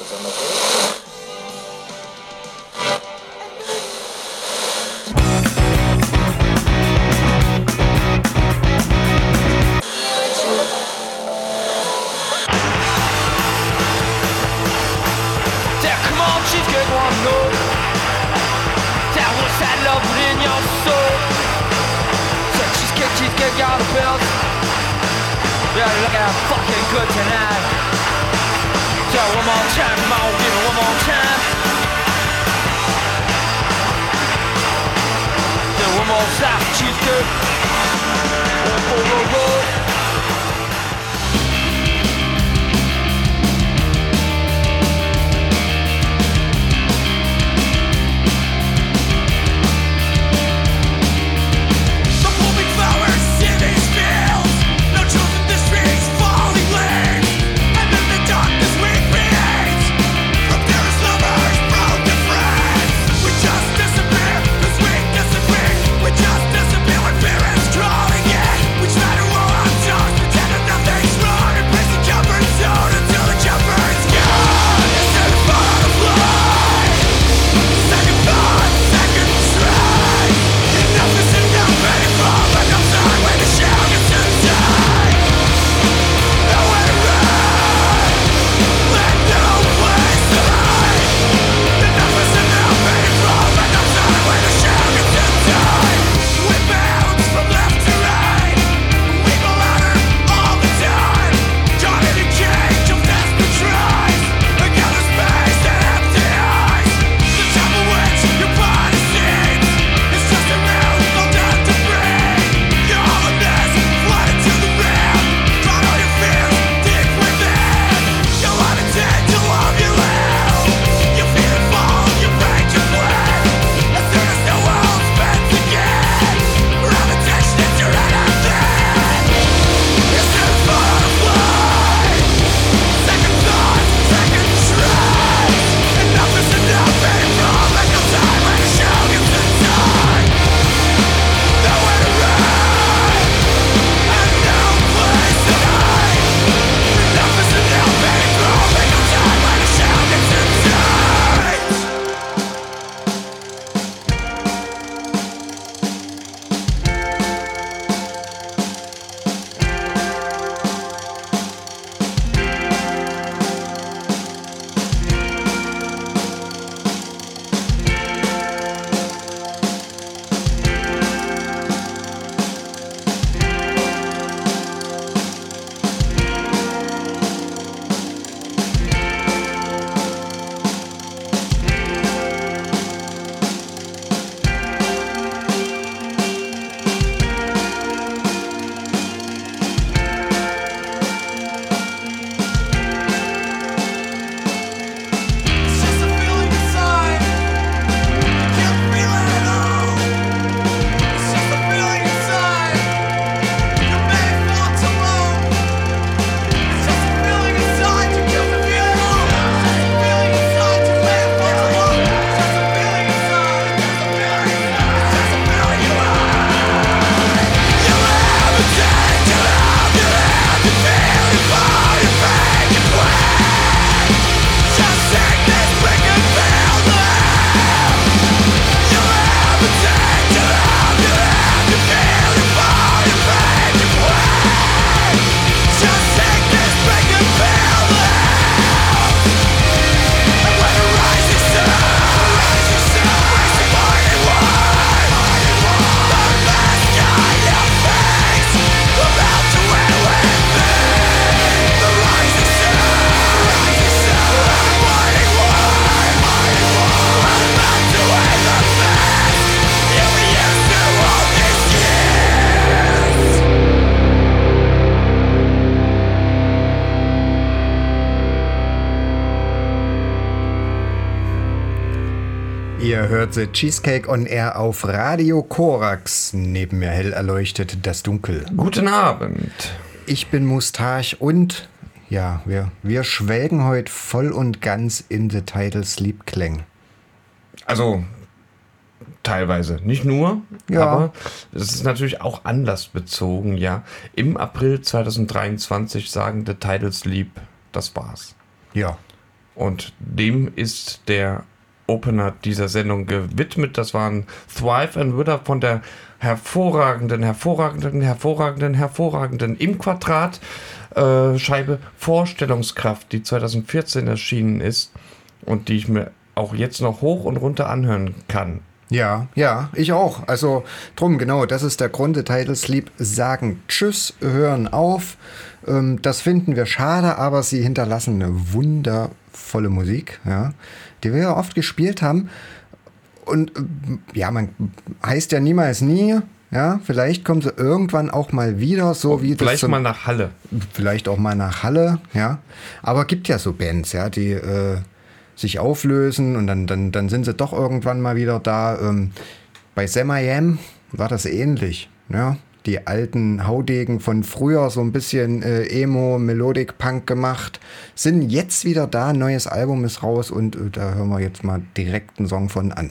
это за hört The Cheesecake on Air auf Radio Korax. Neben mir hell erleuchtet das Dunkel. Guten Abend. Ich bin Mustach und ja, wir, wir schwelgen heute voll und ganz in The Title Sleep Klang. Also teilweise, nicht nur, ja. aber es ist natürlich auch anlassbezogen, ja. Im April 2023 sagen The Title Sleep, das war's. Ja. Und dem ist der Opener dieser Sendung gewidmet. Das waren Thrive and Wither von der hervorragenden, hervorragenden, hervorragenden, hervorragenden im Quadrat äh, Scheibe Vorstellungskraft, die 2014 erschienen ist und die ich mir auch jetzt noch hoch und runter anhören kann. Ja, ja, ich auch. Also drum, genau, das ist der Grund der Title Sleep. Sagen Tschüss, hören auf. Ähm, das finden wir schade, aber sie hinterlassen eine wundervolle Musik, ja, die wir ja oft gespielt haben. Und ähm, ja, man heißt ja niemals nie. Ja, vielleicht kommen sie irgendwann auch mal wieder, so wie das Vielleicht mal nach Halle. vielleicht auch mal nach Halle, ja. Aber gibt ja so Bands, ja, die äh, sich auflösen und dann, dann, dann sind sie doch irgendwann mal wieder da. Ähm, bei Sam I Am war das ähnlich, ja. Die alten Haudegen von früher so ein bisschen äh, Emo, Melodic Punk gemacht, sind jetzt wieder da. Neues Album ist raus und äh, da hören wir jetzt mal direkt einen Song von an.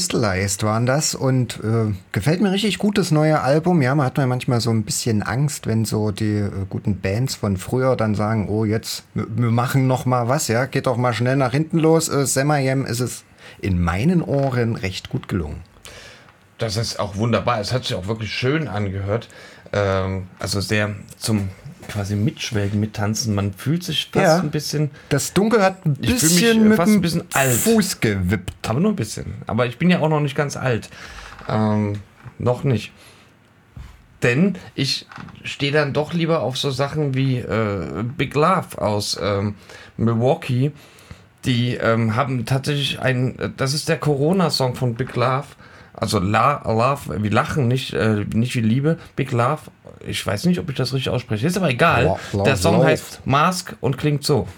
Crystallized waren das und äh, gefällt mir richtig gut das neue Album. Ja, man hat manchmal so ein bisschen Angst, wenn so die äh, guten Bands von früher dann sagen, oh jetzt, wir machen noch mal was, ja, geht doch mal schnell nach hinten los. Äh, Am ist es in meinen Ohren recht gut gelungen. Das ist auch wunderbar. Es hat sich auch wirklich schön angehört. Ähm, also sehr zum quasi Mitschwelgen, mittanzen. Man fühlt sich fast Ja. ein bisschen, Das Dunkel hat ein bisschen äh, mit fast ein bisschen alt. Fuß gewippt. aber nur ein bisschen. Aber ich bin ja auch noch nicht ganz alt. Ähm, noch nicht. Denn ich stehe dann doch lieber auf so Sachen wie äh, Big Love aus ähm, Milwaukee. Die ähm, haben tatsächlich ein, äh, das ist der Corona-Song von Big Love. Also La, Love, wie Lachen, nicht, äh, nicht wie Liebe. Big Love ich weiß nicht, ob ich das richtig ausspreche. Ist aber egal. Lo- lo- Der Song läuft. heißt Mask und klingt so.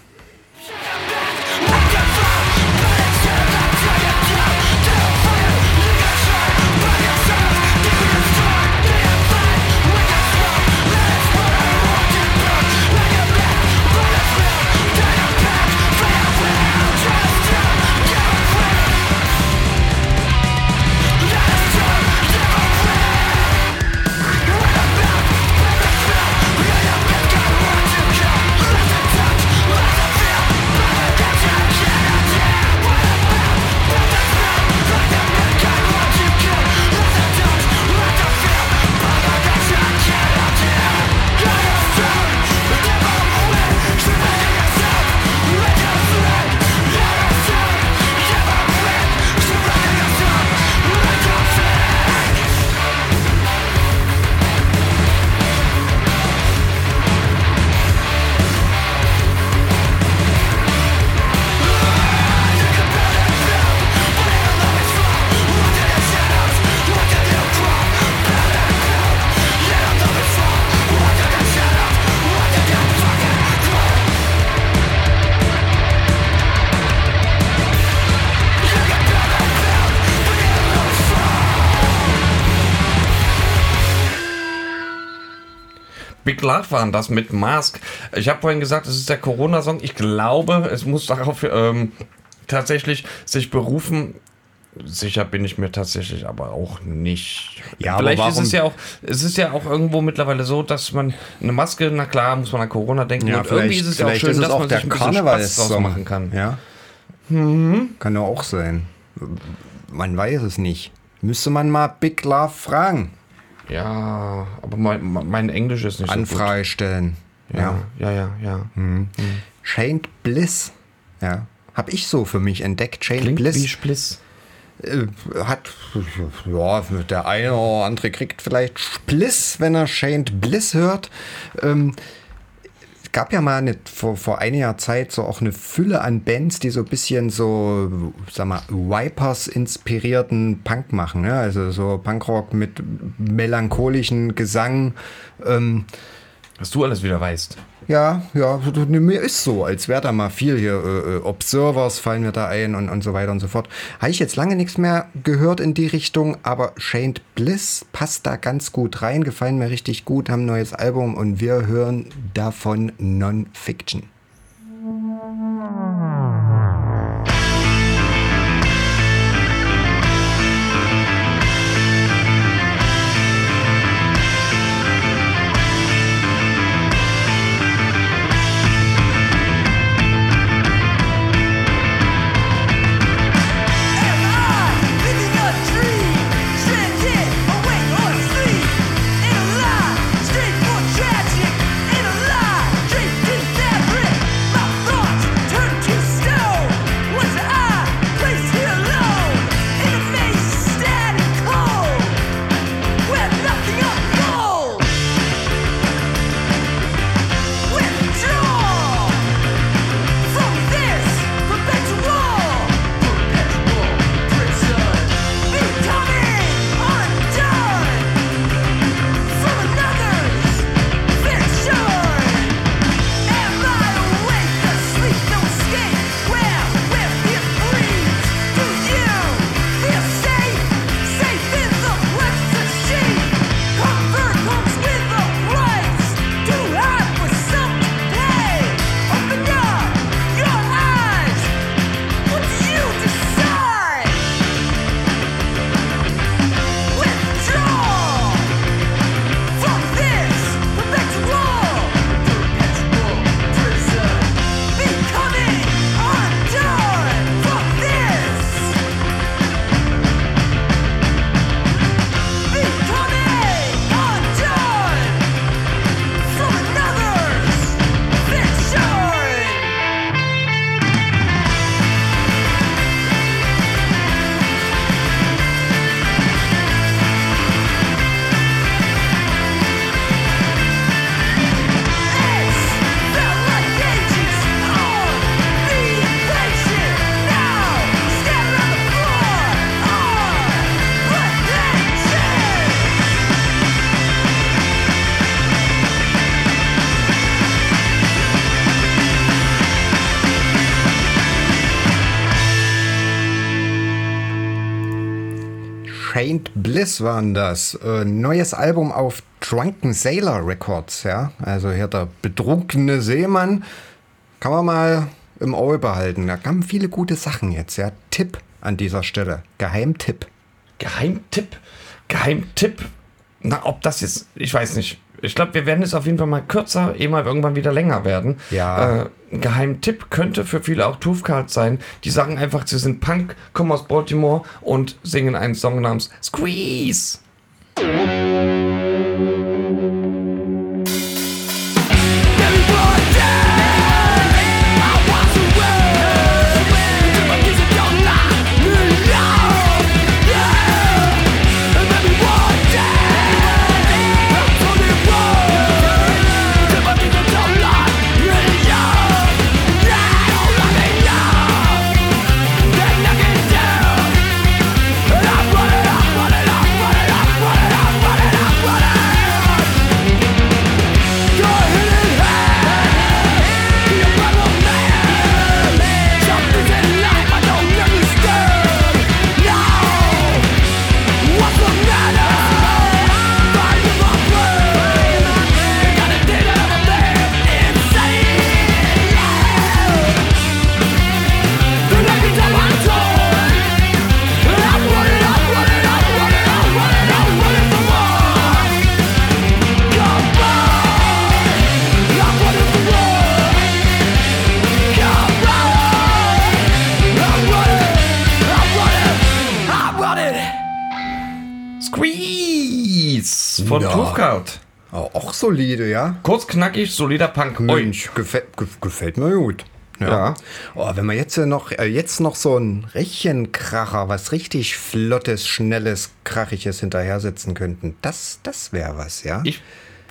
Big Love waren das mit Mask. Ich habe vorhin gesagt, es ist der Corona-Song. Ich glaube, es muss darauf ähm, tatsächlich sich berufen. Sicher bin ich mir tatsächlich aber auch nicht. Ja, aber Vielleicht ist warum- es ja auch, es ist ja auch irgendwo mittlerweile so, dass man eine Maske, na klar, muss man an Corona denken. Ja, und irgendwie ist es ja auch schön, ist dass auch man der sich ein Spaß draus machen kann. Ja. Kann ja auch sein. Man weiß es nicht. Müsste man mal Big Love fragen. Ja, aber mein, mein Englisch ist nicht Anfrage stellen. so gut. Ja, ja, ja, ja. Chained Bliss. Ja. Hab ich so für mich entdeckt. Chained Klingt Bliss. wie Spliss. äh, hat, ja, der eine oder andere kriegt vielleicht Spliss, wenn er Chained Bliss hört. Ähm, gab ja mal eine, vor, vor einiger Zeit so auch eine Fülle an Bands, die so ein bisschen so, sag mal, Wipers inspirierten Punk machen. Ne? Also so Punkrock mit melancholischen Gesang. Ähm, Was du alles wieder weißt. Ja, ja, mir ist so, als wäre da mal viel hier. Äh, äh, Observers fallen mir da ein und, und so weiter und so fort. Habe ich jetzt lange nichts mehr gehört in die Richtung, aber Shamed Bliss passt da ganz gut rein, gefallen mir richtig gut, haben ein neues Album und wir hören davon Non-Fiction. Faint Bliss waren das. Äh, neues Album auf Drunken Sailor Records, ja. Also hier der betrunkene Seemann. Kann man mal im Auge behalten. Da kamen viele gute Sachen jetzt, ja. Tipp an dieser Stelle. Geheimtipp. Geheimtipp. Geheimtipp. Na, ob das jetzt, ich weiß nicht. Ich glaube, wir werden es auf jeden Fall mal kürzer, eh mal irgendwann wieder länger werden. Ja. Äh, ein Geheimtipp könnte für viele auch Toothcard sein. Die sagen einfach, sie sind Punk, kommen aus Baltimore und singen einen Song namens Squeeze. Squeeze von Ja. Oh, auch solide, ja. Kurz, knackig, solider Punk. Mensch, gefällt, gef- gefällt mir gut. Ja. Oh, wenn wir jetzt ja noch, äh, jetzt noch so ein Rächenkracher, was richtig Flottes, Schnelles, Krachiges hinterher setzen könnten, das, das wäre was, ja? Ich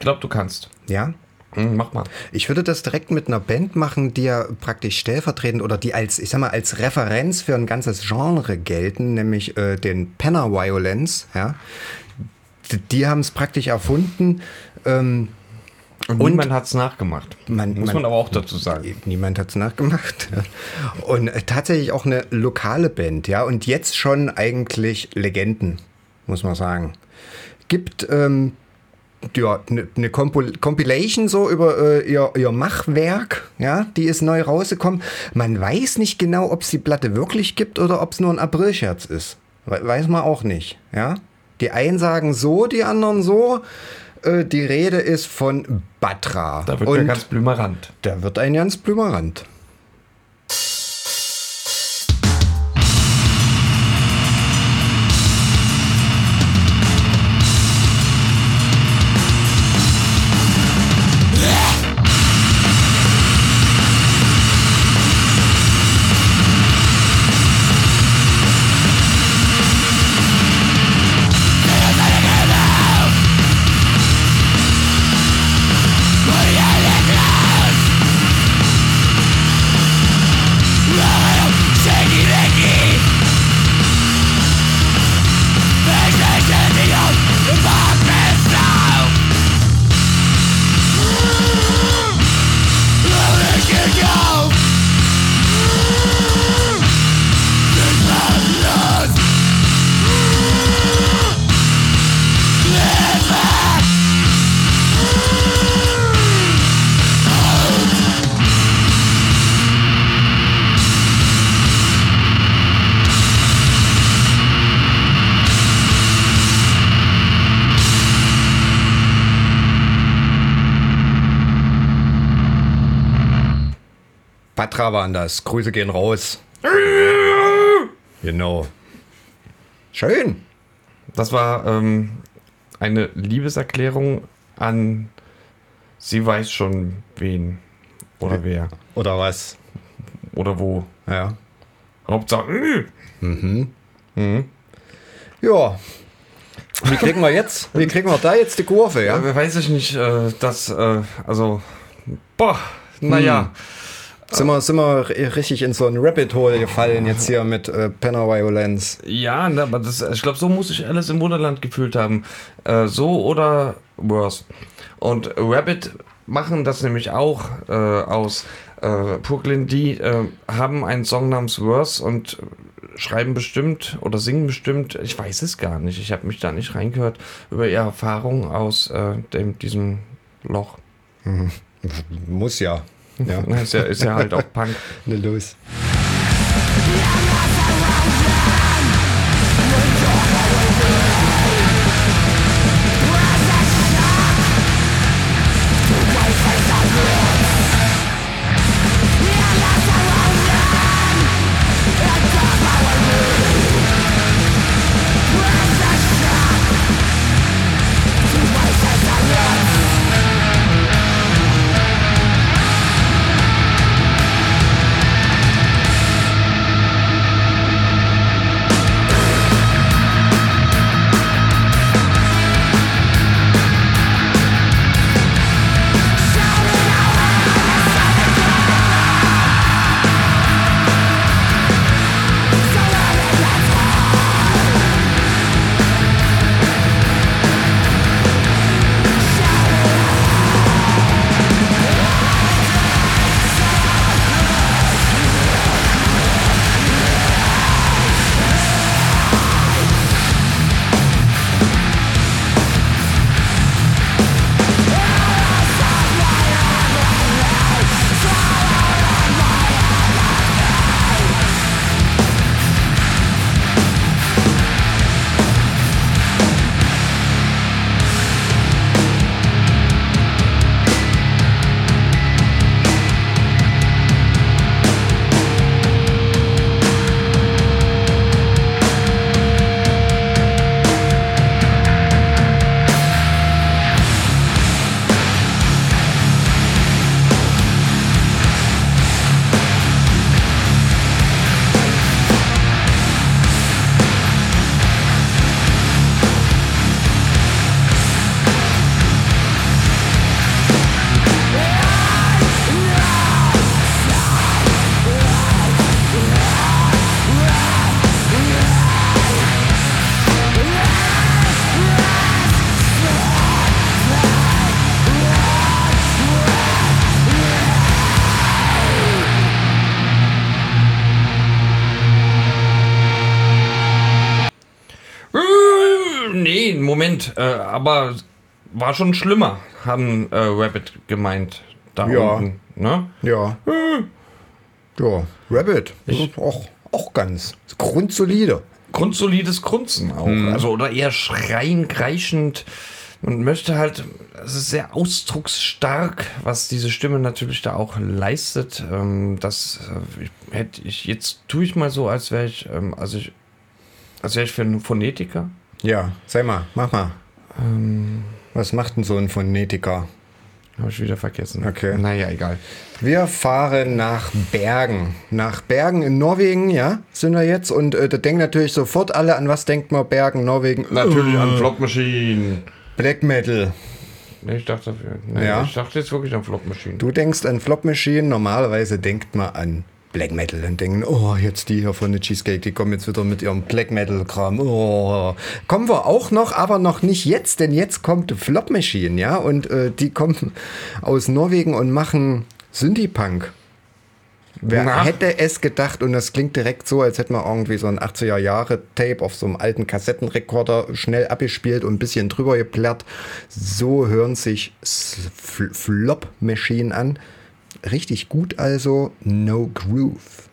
glaube, du kannst. ja? Hm, mach mal. Ich würde das direkt mit einer Band machen, die ja praktisch stellvertretend oder die als, ich sag mal, als Referenz für ein ganzes Genre gelten, nämlich äh, den Penner Violence, ja? Die, die haben es praktisch erfunden. Ähm, Und, Und- niemand hat es nachgemacht. Man- Muss man- man aber auch dazu sagen. Niemand hat es nachgemacht. Und äh, tatsächlich auch eine lokale Band, ja. Und jetzt schon eigentlich Legenden, muss man sagen. Gibt ähm, ja, eine ne Compil- Compilation so über äh, ihr, ihr Machwerk, ja, die ist neu rausgekommen. Man weiß nicht genau, ob es die Platte wirklich gibt oder ob es nur ein Aprilscherz ist. We weiß man auch nicht, ja. Die einen sagen so, die anderen so. Äh, die Rede ist von Batra. Da wird Und der ganz blümerant. da wird ein ganz Blümerand. Batra waren das. Grüße gehen raus. Genau. Schön. Das war ähm, eine Liebeserklärung an sie weiß schon wen oder wer Oder was? oder wo. Ja. Hauptsache. äh, Ja. Wie kriegen wir jetzt? Wie kriegen wir da jetzt die Kurve, ja? Ja, weiß ich nicht, äh, dass, äh, also, boah, naja. Sind wir, sind wir richtig in so ein Rabbit Hole gefallen jetzt hier mit äh, Penner Violence. Ja, aber das, ich glaube, so muss sich Alice im Wunderland gefühlt haben. Äh, so oder worse. Und Rabbit machen das nämlich auch äh, aus äh, Brooklyn. Die äh, haben einen Song namens Worse und schreiben bestimmt oder singen bestimmt, ich weiß es gar nicht, ich habe mich da nicht reingehört, über ihre Erfahrungen aus äh, dem, diesem Loch. Muss ja. Ja, Ist ja, ist ja halt auch Punk. ne los. Moment, äh, aber war schon schlimmer, haben äh, Rabbit gemeint. Da Ja. unten. Ne? Ja. Ja, Rabbit. Auch, auch ganz grundsolide. Grundsolides Grunzen auch. Also, oder eher schreien, kreischend. Man möchte halt, es ist sehr ausdrucksstark, was diese Stimme natürlich da auch leistet. Ähm, das äh, ich, hätte ich, jetzt tue ich mal so, als wäre ich, ähm, also ich, als wäre ich für einen Phonetiker. Ja, sag mal, mach mal. Was macht denn so ein Phonetiker? Habe ich wieder vergessen. Okay. Naja, egal. Wir fahren nach Bergen. Nach Bergen in Norwegen, ja, sind wir jetzt. Und äh, da denken natürlich sofort alle, an was denkt man Bergen, Norwegen? Natürlich an Flop Machine. Black Metal. Nee, ich dachte, nee, Ja. ich dachte jetzt wirklich an Flop Machine. Du denkst an Flop Machine, normalerweise denkt man an Black Metal und denken, oh, jetzt die hier von der Cheesecake, die kommen jetzt wieder mit ihrem Black Metal-Kram. Oh. Kommen wir auch noch, aber noch nicht jetzt, denn jetzt kommt Flop Machine, ja, und äh, die kommen aus Norwegen und machen Synthie-Punk. Wer Na? hätte es gedacht, und das klingt direkt so, als hätte man irgendwie so ein 80er-Jahre-Tape auf so einem alten Kassettenrekorder schnell abgespielt und ein bisschen drüber geplärrt. So hören sich Flop Machine an. Richtig gut also, No Groove.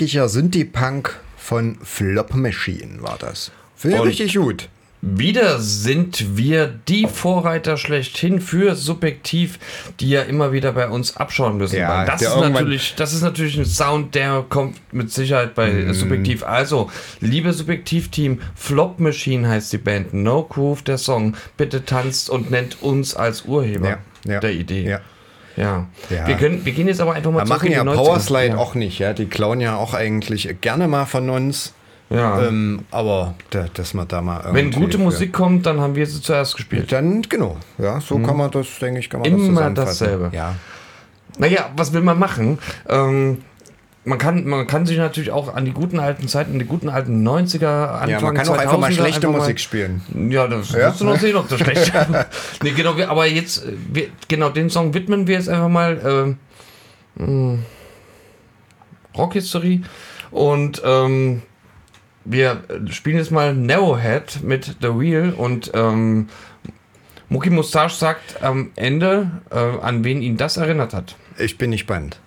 Norwegischer Synthie-Punk von Flop Machine war das. Finde richtig gut. Wieder sind wir die Vorreiter schlechthin für Subjektiv, die ja immer wieder bei uns abschauen müssen. Ja, das, ist natürlich, das ist natürlich ein Sound, der kommt mit Sicherheit bei Mhm. Subjektiv. Also, liebe Subjektiv-Team, Flop Machine heißt die Band, No Groove der Song. Bitte tanzt und nennt uns als Urheber Ja, ja, der Idee. Ja. Ja. Ja. Wir, können, wir gehen jetzt aber einfach mal Wir zurück machen in ja die 90er. Powerslide ja. auch nicht, ja. Die klauen ja auch eigentlich gerne mal von uns. Ja. Ähm, aber da, dass man da mal Wenn gute Musik kommt, dann haben wir sie zuerst gespielt. Dann, genau. Ja, so kann man das, denke ich, kann man das Mhm. Immer dasselbe. Ja. Naja, was will man machen? Ähm, man, kann, man kann sich natürlich auch an die guten alten Zeiten, die guten alten 90er, Anfang ja, man kann auch einfach mal 2000er schlechte einfach mal- Musik spielen. Ja, das Ja? wirst du noch sehen, ob das schlecht ist. nee, genau, aber jetzt, äh, wir, genau, den Song widmen wir jetzt einfach mal äh, mh, Rock History und ähm, wir spielen jetzt mal Narrowhead mit The Wheel und ähm, Mucki Mustache sagt am Ende, äh, an wen ihn das erinnert hat. Ich bin gespannt.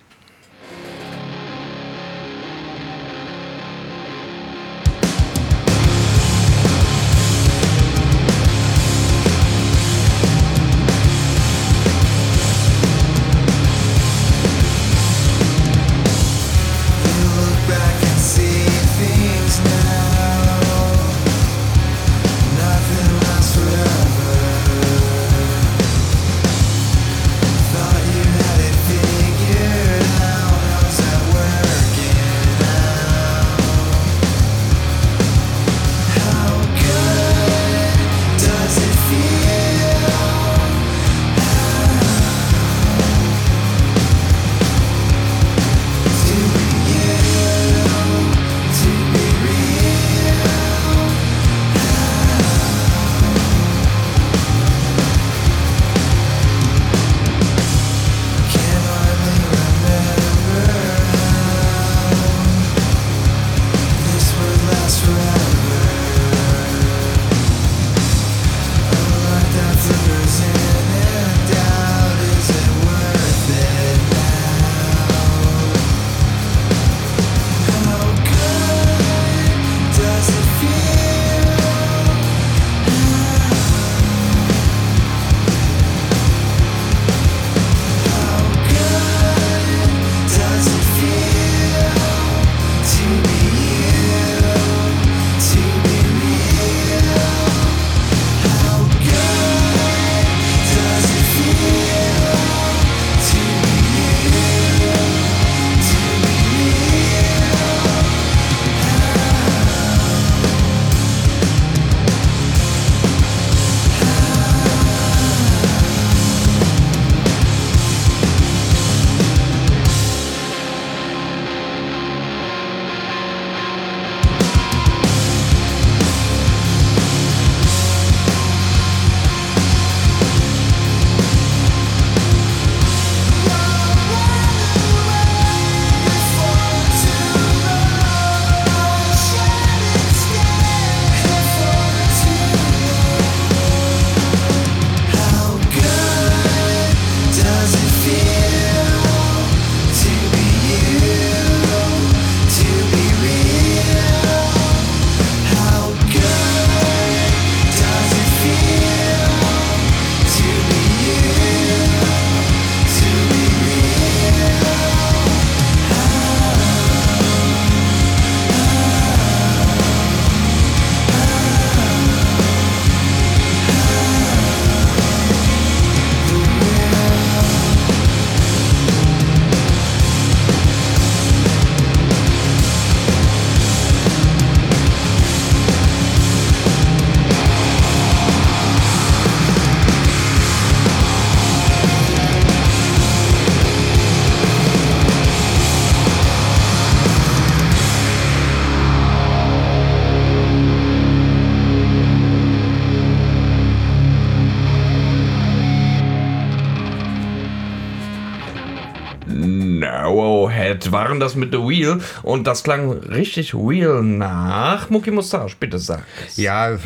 Waren das mit The Wheel und das klang richtig Wheel nach Mucki Mustache, bitte sag es. Ja,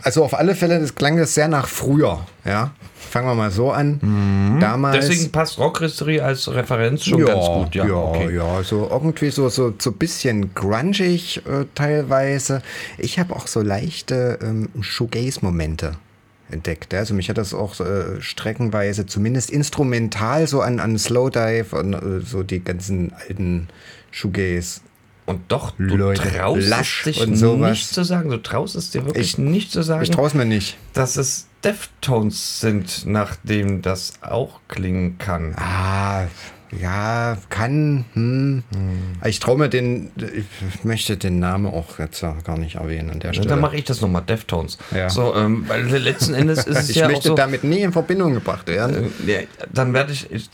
also auf alle Fälle, das klang das sehr nach früher. Ja, fangen wir mal so an. Damals. Deswegen passt Rockhistorie als Referenz schon ganz gut. Ja, ja, okay. ja, so irgendwie so so so bisschen grungig äh, teilweise. Ich habe auch so leichte ähm, Shoegaze-Momente entdeckt. Also mich hat das auch äh, streckenweise zumindest instrumental so an an Slowdive und äh, so die ganzen alten Shoegaze. Und doch, du Leute, traust es dich und sowas. nicht zu sagen. Du traust es dir wirklich Ich- nicht zu sagen, Ich traue es mir nicht. dass es Deftones sind, nachdem das auch klingen kann. Ah, ja, kann. Hm. Ich traue mir den, ich möchte den Namen auch jetzt ja gar nicht erwähnen an der Stelle. dann mache ich das nochmal, Deftones. Ja. So, ähm, weil letzten Endes ist es ich ja möchte so, damit nie in Verbindung gebracht werden. äh, ja, dann werde ich, ich,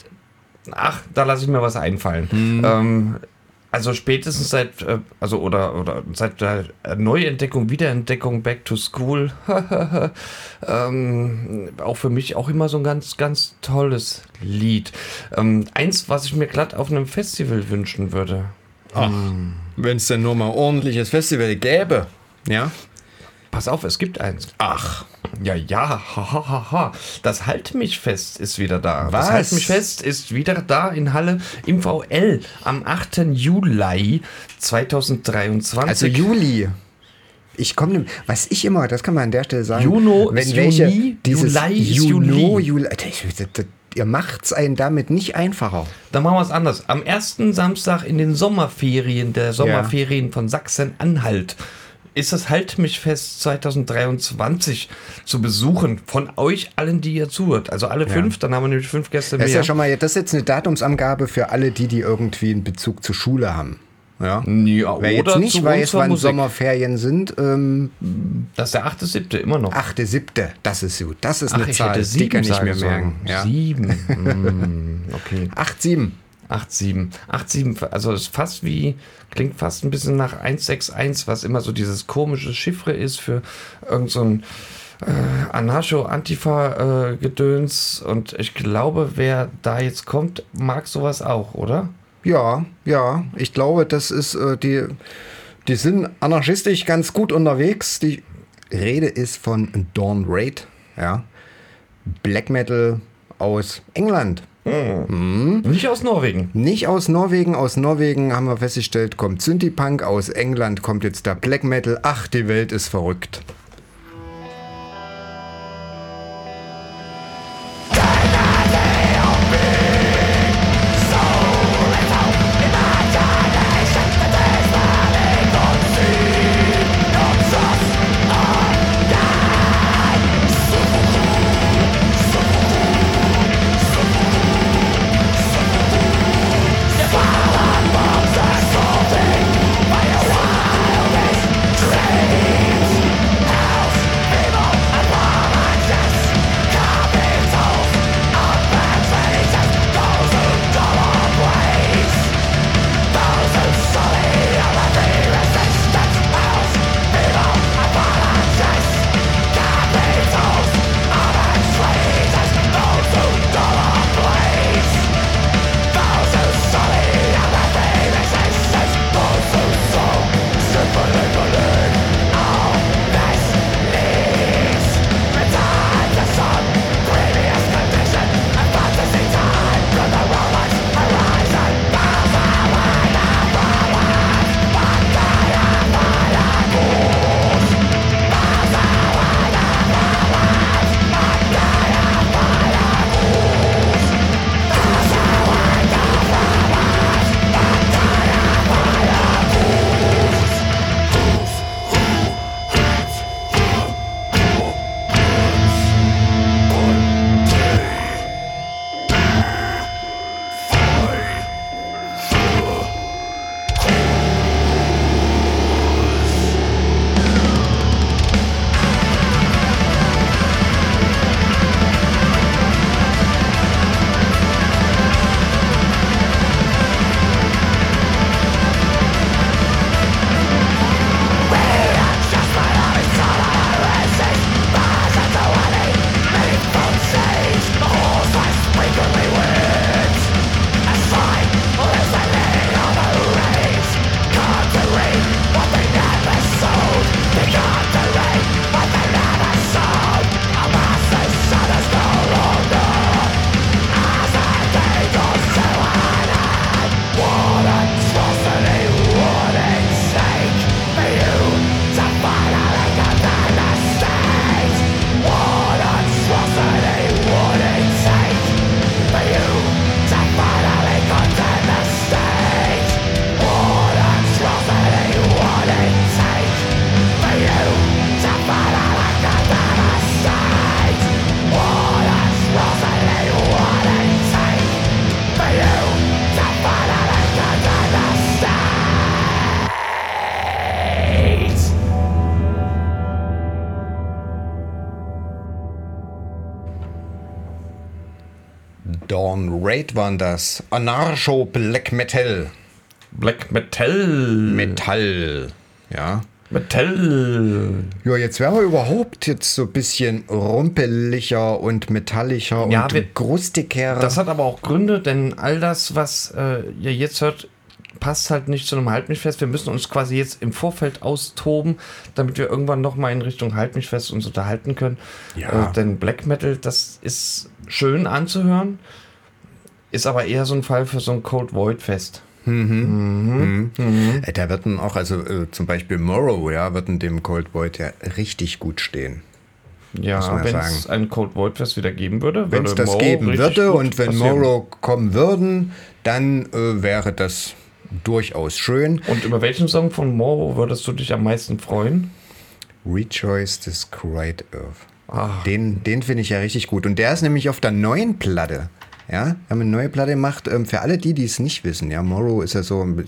ach, da lasse ich mir was einfallen. Hm. Ähm, also spätestens seit, äh, also oder, oder seit der Neuentdeckung, Wiederentdeckung, Back to School, ähm, auch für mich auch immer so ein ganz, ganz tolles Lied. Ähm, eins, was ich mir glatt auf einem Festival wünschen würde. Wenn es denn nur mal ordentliches Festival gäbe. Ja. Pass auf, es gibt eins. Ach. Ja, ja, ha, ha, ha, ha. Das Halt mich fest ist wieder da. Was? Das Halt mich fest ist wieder da in Halle im VL am 8. Juli 2023. Also Juli. Ich komme, was ich immer, das kann man an der Stelle sagen. Juno wenn ist welche, Juni, dieses Juli ist Juno, Juli. Juli, ihr macht es einen damit nicht einfacher. Dann machen wir es anders. Am ersten Samstag in den Sommerferien der Sommerferien von Sachsen-Anhalt ist das Halt mich fest 2023 zu besuchen von euch allen, die ihr zuhört. Also alle fünf, dann haben wir nämlich fünf Gäste Das ist mehr. ja schon mal, das ist jetzt eine Datumsangabe für alle, die, die irgendwie einen Bezug zur Schule haben. Ja. Ja, Wer jetzt nicht weiß, wann Musik. Sommerferien sind, ähm, Das ist der 8.7. immer noch. achte, siebte, das ist gut. Das ist Ach, eine Zahl, die kann ich mir merken. Ja. Sieben. Hm, okay. Acht, sieben. 8-7. 8-7, also ist fast wie, klingt fast ein bisschen nach 161, was immer so dieses komische Chiffre ist für irgend so ein äh, Anarcho-Antifa-Gedöns. Und ich glaube, wer da jetzt kommt, mag sowas auch, oder? Ja, ja. Ich glaube, das ist, äh, die, die sind anarchistisch ganz gut unterwegs. Die Rede ist von Dawn Raid, ja. Black Metal aus England. Nicht aus Norwegen. Nicht aus Norwegen. Aus Norwegen haben wir festgestellt, kommt Synthie-Punk. Aus England kommt jetzt der Black Metal. Ach, die Welt ist verrückt. Waren das. Anarcho Black Metal. Black Metal. Metall. Ja. Metal. Ja, jetzt wären wir überhaupt jetzt so ein bisschen rumpeliger und metallischer Ja, und wir- grustiger. Das hat aber auch Gründe, denn all das, was äh, ihr jetzt hört, passt halt nicht zu einem Halt mich fest. Wir müssen uns quasi jetzt im Vorfeld austoben, damit wir irgendwann nochmal in Richtung Halt mich fest uns unterhalten können. Ja. Äh, denn Black Metal, das ist schön anzuhören, ist aber eher so ein Fall für so ein Cold Void Fest. Äh, Da wird dann auch, also äh, zum Beispiel Morrow, ja, wird in dem Cold Void ja richtig gut stehen. Ja, wenn es ein Cold Void Fest wieder geben würde, Wenn es das Morrow geben würde und wenn passieren. Morrow kommen würden, dann äh, wäre das durchaus schön. Und über welchen Song von Morrow würdest du dich am meisten freuen? Rejoice Descried Earth. Ah. Den, den finde ich ja richtig gut. Und der ist nämlich auf der neuen Platte. Ja, wir haben eine neue Platte gemacht. Ähm, für alle die, die es nicht wissen, ja, Morrow ist ja so, man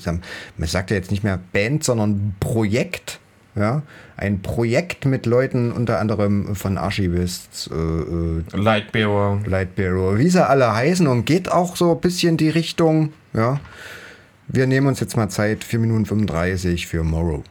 sagt ja jetzt nicht mehr Band, sondern Projekt. Ja, ein Projekt mit Leuten unter anderem von Archivists, äh, äh, Lightbearer. Lightbearer, wie sie alle heißen und geht auch so ein bisschen die Richtung, ja. Wir nehmen uns jetzt mal Zeit, 4 Minuten 35 für Morrow.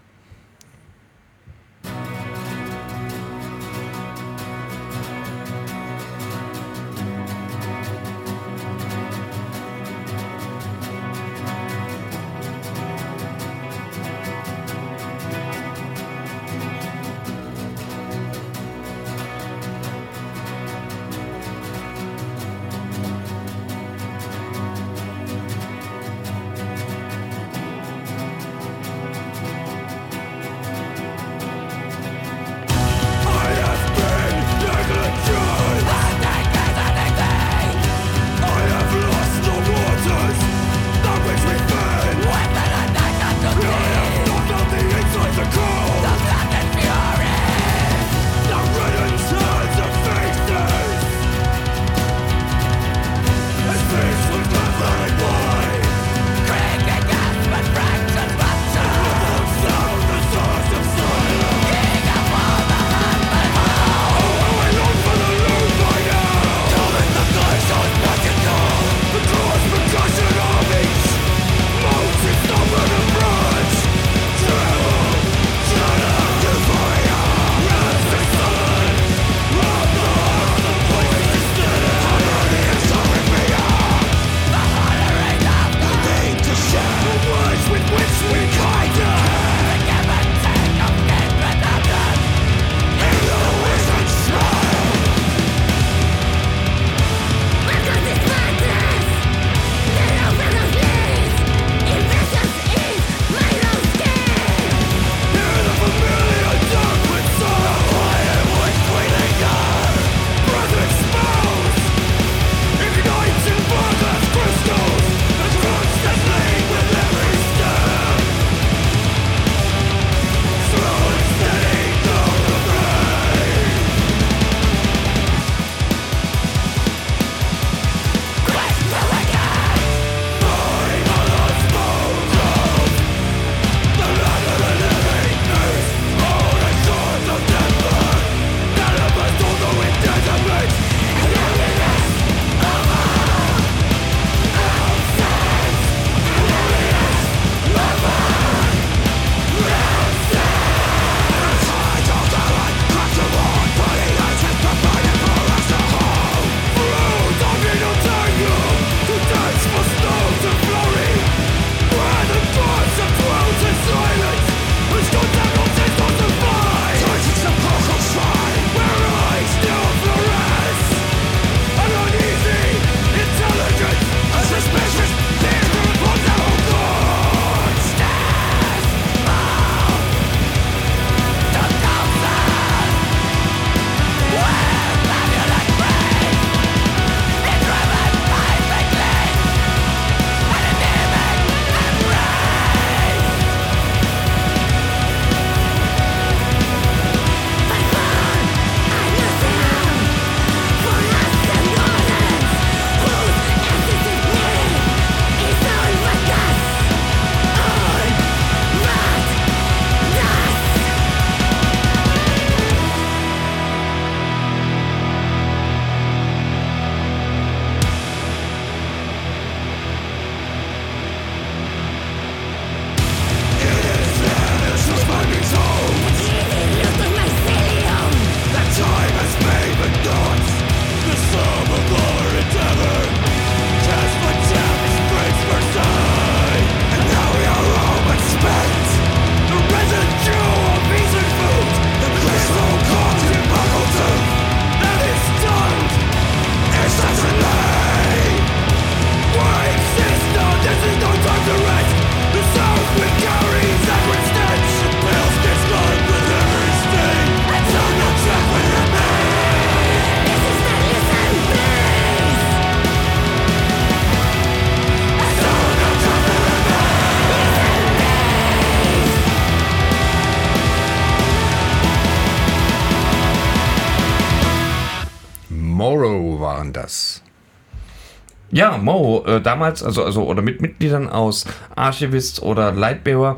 Ja, Mo, äh, damals, also, also, oder mit Mitgliedern aus Archivist oder Lightbearer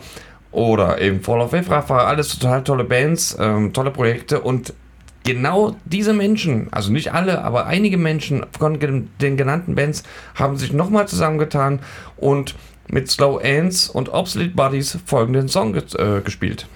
oder eben Fall of Efrafa, alles total tolle Bands, ähm, tolle Projekte und genau diese Menschen, also nicht alle, aber einige Menschen von den genannten Bands haben sich nochmal zusammengetan und mit Slow Ants und Obsolete Bodies folgenden Song äh, gespielt.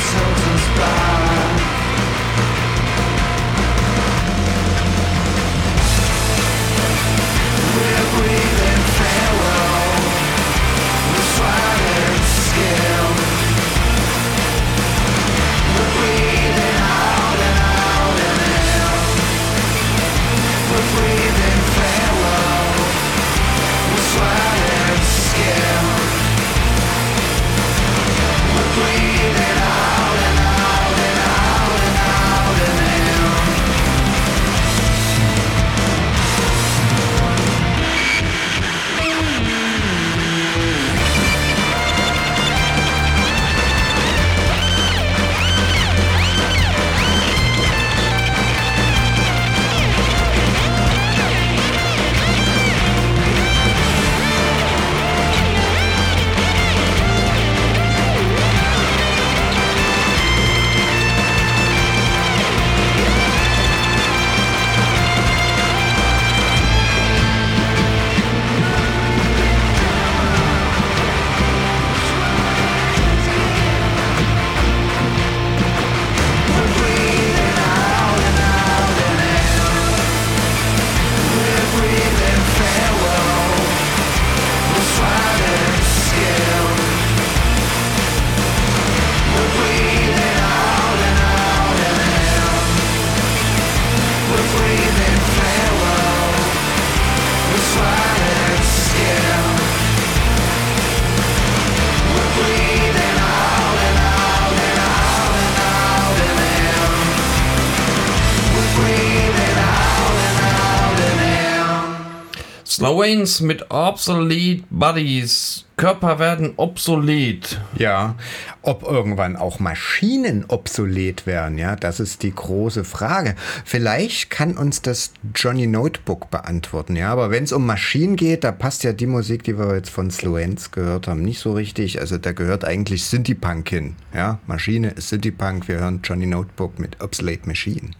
Slow Waynes mit Obsolete Bodies. Körper werden obsolet. Ja, ob irgendwann auch Maschinen obsolet werden, ja, das ist die große Frage. Vielleicht kann uns das Johnny Notebook beantworten, ja, aber wenn es um Maschinen geht, da passt ja die Musik, die wir jetzt von Slowenz gehört haben, nicht so richtig. Also da gehört eigentlich Synthie Punk hin, ja. Maschine ist Synthie Punk, wir hören Johnny Notebook mit Obsolete Machine.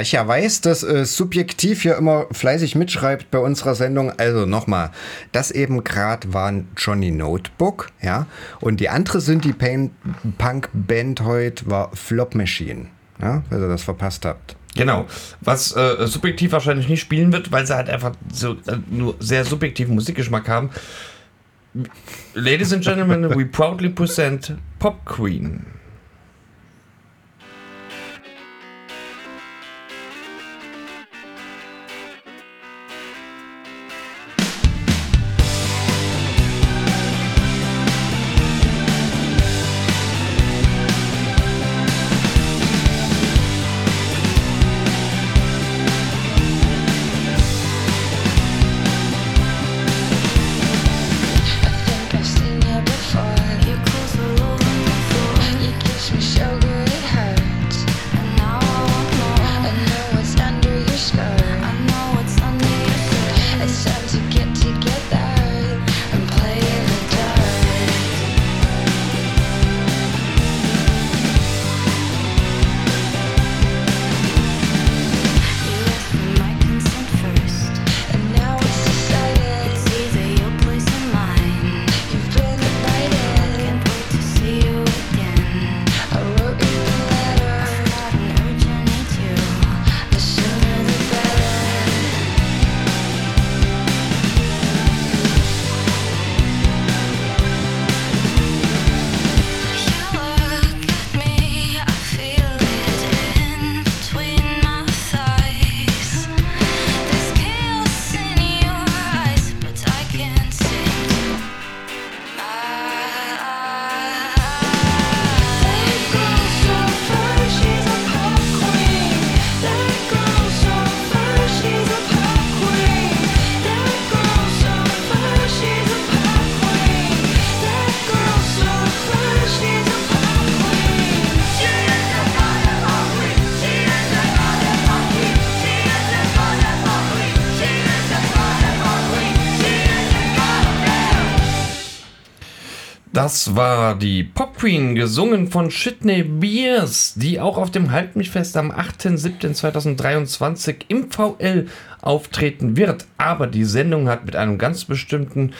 Ich ja weiß, dass äh, Subjektiv hier immer fleißig mitschreibt bei unserer Sendung, also nochmal, das eben gerade war ein Johnny Notebook, ja, und die andere Synthie-Punk-Band heute war Flop Machine, ja, falls ihr das verpasst habt. Genau. Was äh, subjektiv wahrscheinlich nicht spielen wird, weil sie halt einfach so äh, nur sehr subjektiven Musikgeschmack haben. Ladies and Gentlemen, we proudly present Pop Queen. Das war die Pop Queen, gesungen von Shitney Beers, die auch auf dem Halt mich fest am 8.7.2023 im VL auftreten wird. Aber die Sendung hat mit einem ganz bestimmten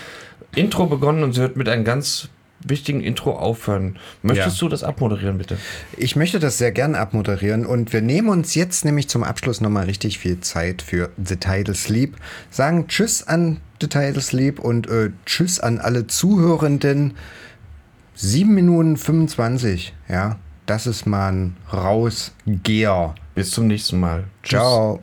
Intro begonnen und sie wird mit einem ganz wichtigen Intro aufhören. Möchtest Ja. du das abmoderieren, bitte? Ich möchte das sehr gern abmoderieren und wir nehmen uns jetzt nämlich zum Abschluss nochmal richtig viel Zeit für The Title Sleep. Sagen Tschüss an The Title Sleep und äh, Tschüss an alle Zuhörenden. 7 Minuten 25, ja. Das ist mal ein Rausgeher. Bis zum nächsten Mal. Tschüss. Ciao.